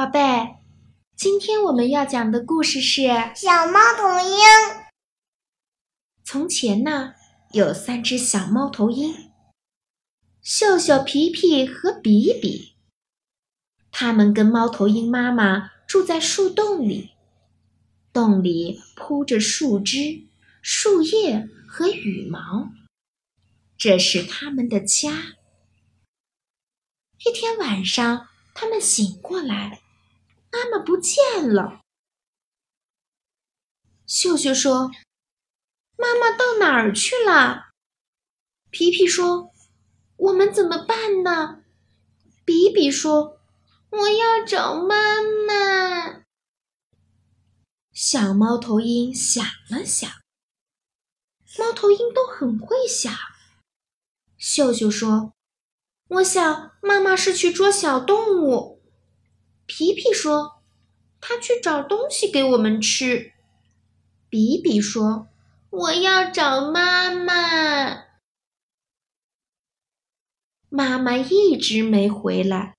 宝贝，今天我们要讲的故事是《小猫头鹰》。从前呢，有三只小猫头鹰，秀秀、皮皮和比比。它们跟猫头鹰妈妈住在树洞里，洞里铺着树枝、树叶和羽毛，这是它们的家。一天晚上，他们醒过来。妈妈不见了。秀秀说：“妈妈到哪儿去了？”皮皮说：“我们怎么办呢？”比比说：“我要找妈妈。”小猫头鹰想了想，猫头鹰都很会想。秀秀说：“我想妈妈是去捉小动物。”皮皮说：“他去找东西给我们吃。”比比说：“我要找妈妈。”妈妈一直没回来，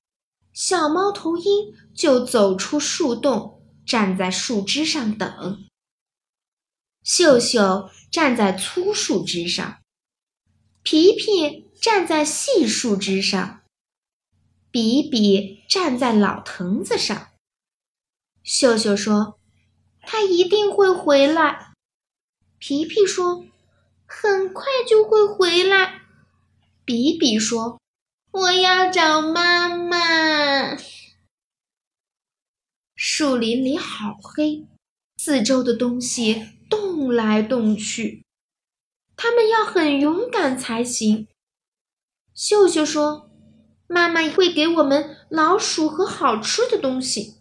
小猫头鹰就走出树洞，站在树枝上等。秀秀站在粗树枝上，皮皮站在细树枝上。比比站在老藤子上。秀秀说：“他一定会回来。”皮皮说：“很快就会回来。”比比说：“我要找妈妈。”树林里好黑，四周的东西动来动去，他们要很勇敢才行。秀秀说。妈妈会给我们老鼠和好吃的东西。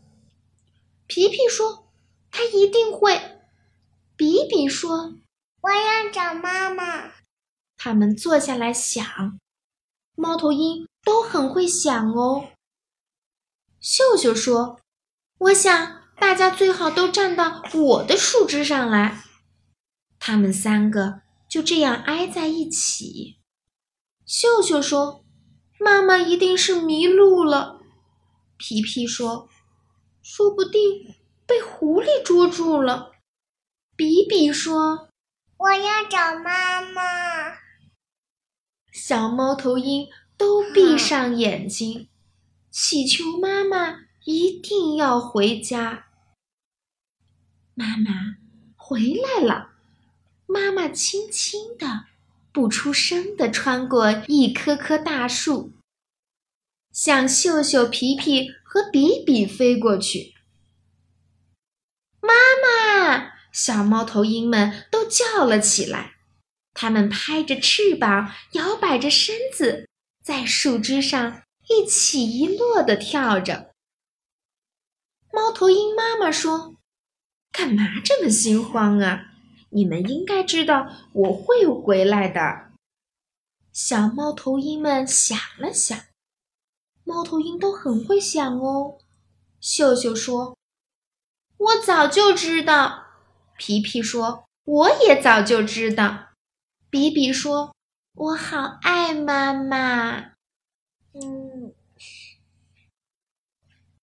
皮皮说：“他一定会。”比比说：“我要找妈妈。”他们坐下来想，猫头鹰都很会想哦。秀秀说：“我想大家最好都站到我的树枝上来。”他们三个就这样挨在一起。秀秀说。妈妈一定是迷路了，皮皮说：“说不定被狐狸捉住了。”比比说：“我要找妈妈。”小猫头鹰都闭上眼睛，祈求妈妈一定要回家。妈妈回来了，妈妈轻轻的。不出声地穿过一棵棵大树，向秀秀、皮皮和比比飞过去。妈妈！小猫头鹰们都叫了起来，它们拍着翅膀，摇摆着身子，在树枝上一起一落地跳着。猫头鹰妈妈说：“干嘛这么心慌啊？”你们应该知道我会回来的。小猫头鹰们想了想，猫头鹰都很会想哦。秀秀说：“我早就知道。”皮皮说：“我也早就知道。”比比说：“我好爱妈妈。”嗯。